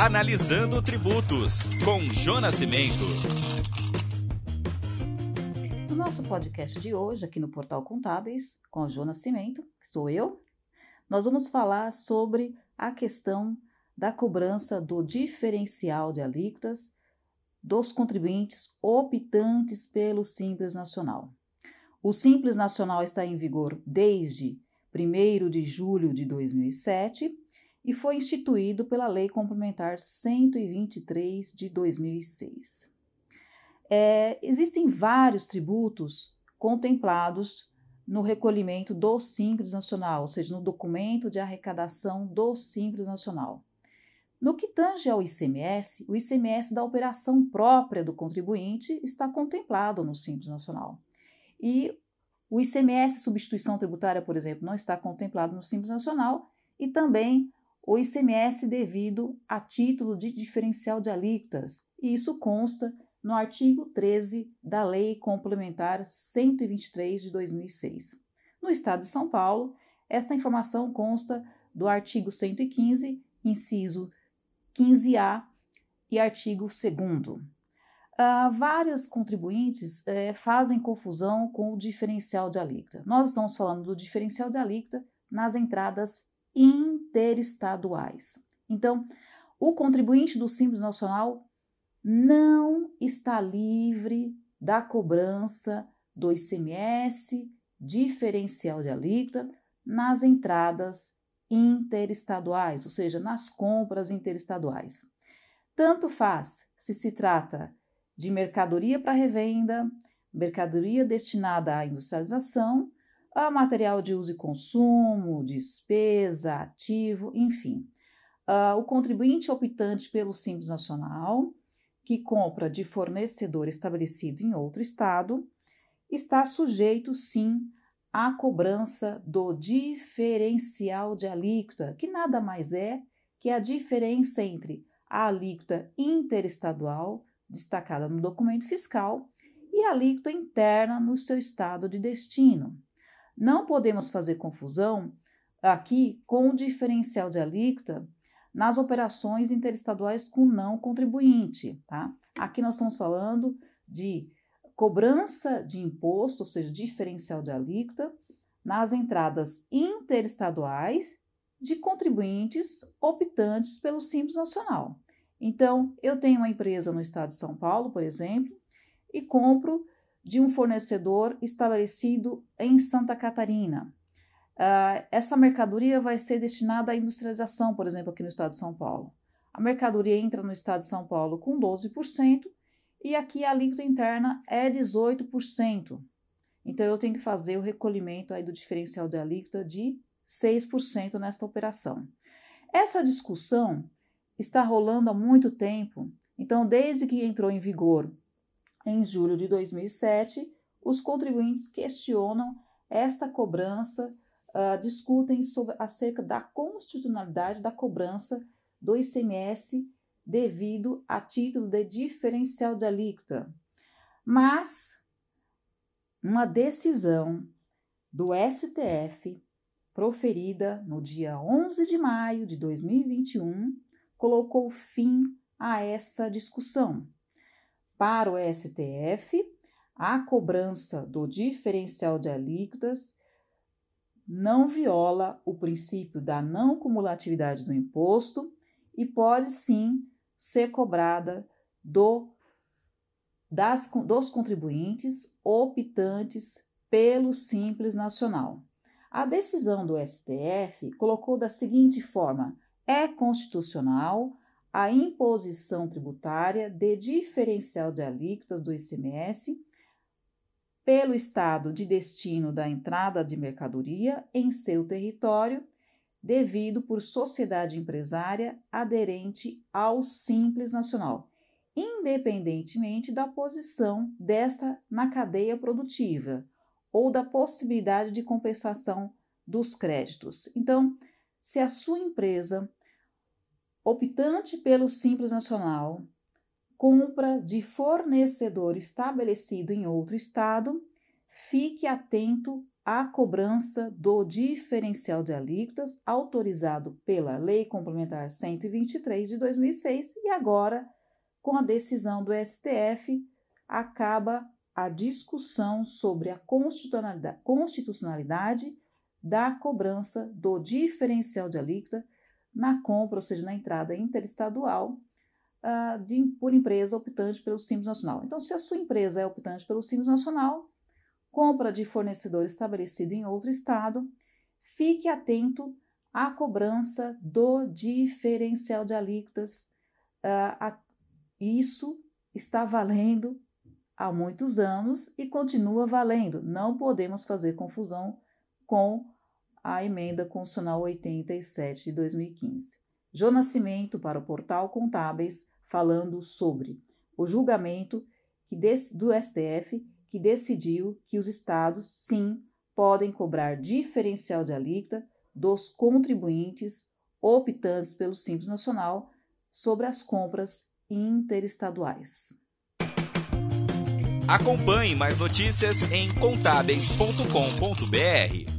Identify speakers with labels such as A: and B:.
A: Analisando Tributos, com Jonas Cimento.
B: No nosso podcast de hoje, aqui no Portal Contábeis, com a Jonas Cimento, que sou eu, nós vamos falar sobre a questão da cobrança do diferencial de alíquotas dos contribuintes optantes pelo Simples Nacional. O Simples Nacional está em vigor desde 1 de julho de 2007 e foi instituído pela Lei Complementar 123 de 2006. É, existem vários tributos contemplados no recolhimento do Simples Nacional, ou seja, no documento de arrecadação do Simples Nacional. No que tange ao ICMS, o ICMS da operação própria do contribuinte está contemplado no Simples Nacional. E o ICMS substituição tributária, por exemplo, não está contemplado no Simples Nacional e também o ICMS devido a título de diferencial de alíquotas, e isso consta no artigo 13 da Lei Complementar 123 de 2006. No estado de São Paulo, esta informação consta do artigo 115, inciso 15A e artigo 2 Uh, várias contribuintes eh, fazem confusão com o diferencial de alíquota. Nós estamos falando do diferencial de alíquota nas entradas interestaduais. Então, o contribuinte do Simples Nacional não está livre da cobrança do ICMS, diferencial de alíquota, nas entradas interestaduais, ou seja, nas compras interestaduais. Tanto faz se se trata de mercadoria para revenda, mercadoria destinada à industrialização, a material de uso e consumo, despesa, ativo, enfim. Uh, o contribuinte optante pelo Simples Nacional, que compra de fornecedor estabelecido em outro estado, está sujeito, sim, à cobrança do diferencial de alíquota, que nada mais é que a diferença entre a alíquota interestadual destacada no documento fiscal, e a alíquota interna no seu estado de destino. Não podemos fazer confusão aqui com o diferencial de alíquota nas operações interestaduais com não contribuinte, tá? Aqui nós estamos falando de cobrança de imposto, ou seja, diferencial de alíquota, nas entradas interestaduais de contribuintes optantes pelo Simples Nacional. Então, eu tenho uma empresa no estado de São Paulo, por exemplo, e compro de um fornecedor estabelecido em Santa Catarina. Uh, essa mercadoria vai ser destinada à industrialização, por exemplo, aqui no estado de São Paulo. A mercadoria entra no estado de São Paulo com 12% e aqui a alíquota interna é 18%. Então, eu tenho que fazer o recolhimento aí do diferencial de alíquota de 6% nesta operação. Essa discussão está rolando há muito tempo. Então, desde que entrou em vigor em julho de 2007, os contribuintes questionam esta cobrança, uh, discutem sobre, acerca da constitucionalidade da cobrança do ICMS devido a título de diferencial de alíquota. Mas uma decisão do STF, proferida no dia 11 de maio de 2021, colocou fim a essa discussão. Para o STF, a cobrança do diferencial de alíquotas não viola o princípio da não cumulatividade do imposto e pode sim ser cobrada do, das, dos contribuintes optantes pelo Simples Nacional. A decisão do STF colocou da seguinte forma: é constitucional a imposição tributária de diferencial de alíquotas do ICMS pelo estado de destino da entrada de mercadoria em seu território, devido por sociedade empresária aderente ao Simples Nacional, independentemente da posição desta na cadeia produtiva ou da possibilidade de compensação dos créditos. Então, se a sua empresa optante pelo Simples Nacional, compra de fornecedor estabelecido em outro estado, fique atento a cobrança do diferencial de alíquotas autorizado pela Lei Complementar 123 de 2006 e agora, com a decisão do STF, acaba a discussão sobre a constitucionalidade da cobrança do diferencial de alíquota na compra, ou seja, na entrada interestadual uh, de, por empresa optante pelo Simples Nacional. Então, se a sua empresa é optante pelo Simples Nacional, compra de fornecedor estabelecido em outro estado, fique atento à cobrança do diferencial de alíquotas. Uh, a, isso está valendo há muitos anos e continua valendo. Não podemos fazer confusão com a emenda constitucional 87 de 2015. Jô Nascimento para o portal Contábeis falando sobre o julgamento do STF que decidiu que os estados, sim, podem cobrar diferencial de alíquota dos contribuintes optantes pelo Simples Nacional sobre as compras interestaduais.
A: Acompanhe mais notícias em contábeis.com.br.